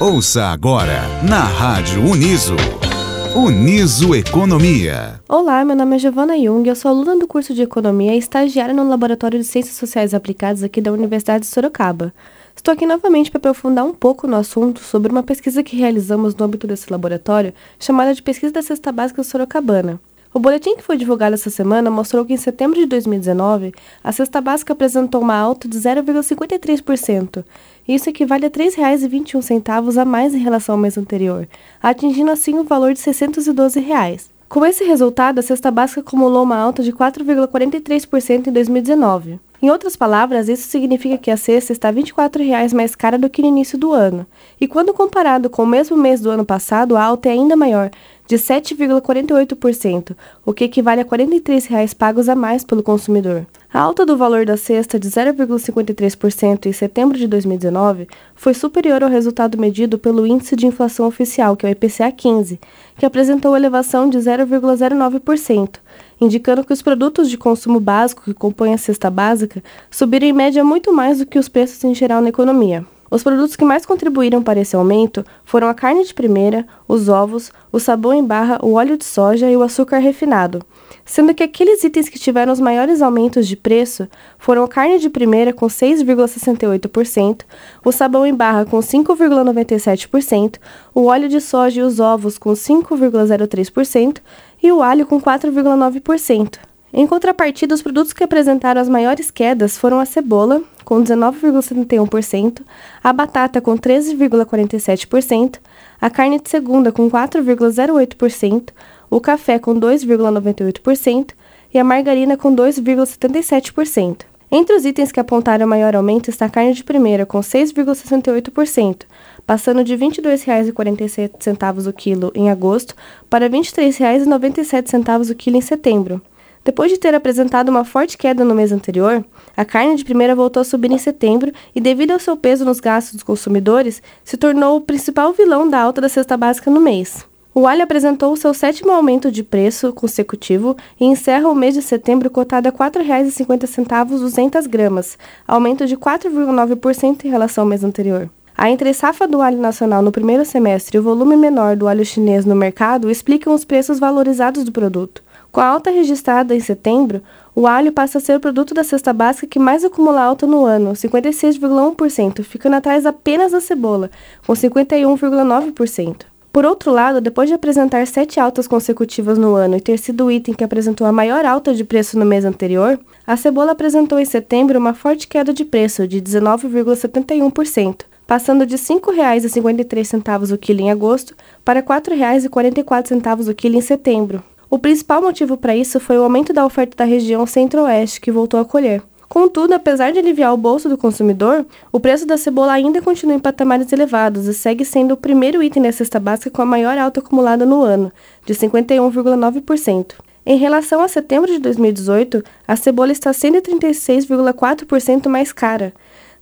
Ouça agora na Rádio Uniso. Uniso Economia. Olá, meu nome é Giovana Jung, eu sou aluna do curso de Economia e estagiária no Laboratório de Ciências Sociais Aplicadas aqui da Universidade de Sorocaba. Estou aqui novamente para aprofundar um pouco no assunto sobre uma pesquisa que realizamos no âmbito desse laboratório, chamada de Pesquisa da Cesta Básica Sorocabana. O boletim que foi divulgado essa semana mostrou que em setembro de 2019, a cesta básica apresentou uma alta de 0,53%. Isso equivale a R$ 3,21 a mais em relação ao mês anterior, atingindo assim o valor de 612 reais. Com esse resultado, a cesta básica acumulou uma alta de 4,43% em 2019. Em outras palavras, isso significa que a cesta está R$ 24,00 mais cara do que no início do ano. E quando comparado com o mesmo mês do ano passado, a alta é ainda maior, de 7,48%, o que equivale a R$ 43,00 pagos a mais pelo consumidor. A alta do valor da cesta de 0,53% em setembro de 2019 foi superior ao resultado medido pelo Índice de Inflação Oficial, que é o IPCA 15, que apresentou elevação de 0,09%, indicando que os produtos de consumo básico que compõem a cesta básica subiram em média muito mais do que os preços em geral na economia. Os produtos que mais contribuíram para esse aumento foram a carne de primeira, os ovos, o sabão em barra, o óleo de soja e o açúcar refinado, sendo que aqueles itens que tiveram os maiores aumentos de preço foram a carne de primeira com 6,68%, o sabão em barra com 5,97%, o óleo de soja e os ovos com 5,03% e o alho com 4,9%. Em contrapartida, os produtos que apresentaram as maiores quedas foram a cebola, com 19,71%, a batata, com 13,47%, a carne de segunda, com 4,08%, o café, com 2,98% e a margarina, com 2,77%. Entre os itens que apontaram maior aumento está a carne de primeira, com 6,68%, passando de R$ 22,47 o quilo em agosto para R$ 23,97 o quilo em setembro. Depois de ter apresentado uma forte queda no mês anterior, a carne de primeira voltou a subir em setembro e, devido ao seu peso nos gastos dos consumidores, se tornou o principal vilão da alta da cesta básica no mês. O alho apresentou seu sétimo aumento de preço consecutivo e encerra o mês de setembro cotado a R$ 4,50 200 gramas, aumento de 4,9% em relação ao mês anterior. A entre-safra do alho nacional no primeiro semestre e o volume menor do alho chinês no mercado explicam os preços valorizados do produto. Com a alta registrada em setembro, o alho passa a ser o produto da cesta básica que mais acumula alta no ano, 56,1%, ficando atrás apenas da cebola, com 51,9%. Por outro lado, depois de apresentar sete altas consecutivas no ano e ter sido o item que apresentou a maior alta de preço no mês anterior, a cebola apresentou em setembro uma forte queda de preço de 19,71%, passando de R$ 5,53 o quilo em agosto para R$ 4,44 o quilo em setembro. O principal motivo para isso foi o aumento da oferta da região centro-oeste, que voltou a colher. Contudo, apesar de aliviar o bolso do consumidor, o preço da cebola ainda continua em patamares elevados e segue sendo o primeiro item da cesta básica com a maior alta acumulada no ano, de 51,9%. Em relação a setembro de 2018, a cebola está 136,4% mais cara.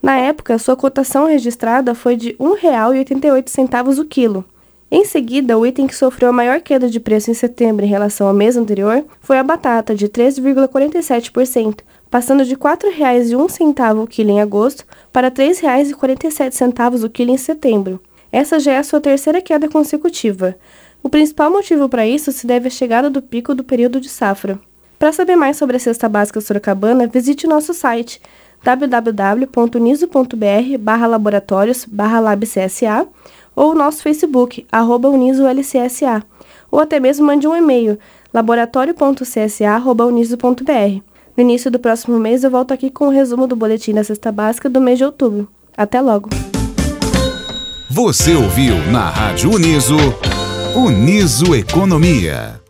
Na época, sua cotação registrada foi de R$ 1,88 o quilo. Em seguida, o item que sofreu a maior queda de preço em setembro em relação ao mês anterior foi a batata, de 13,47%, passando de R$ 4,01 o quilo em agosto para R$ 3,47 o quilo em setembro. Essa já é a sua terceira queda consecutiva. O principal motivo para isso se deve à chegada do pico do período de safra. Para saber mais sobre a cesta básica sorocabana, visite nosso site www.uniso.br/laboratórios/labcsa ou o nosso Facebook, arroba unisolcsa, ou até mesmo mande um e-mail, laboratório.csa.uniso.br. No início do próximo mês eu volto aqui com o um resumo do boletim da cesta básica do mês de outubro. Até logo! Você ouviu na Rádio Uniso, Uniso Economia.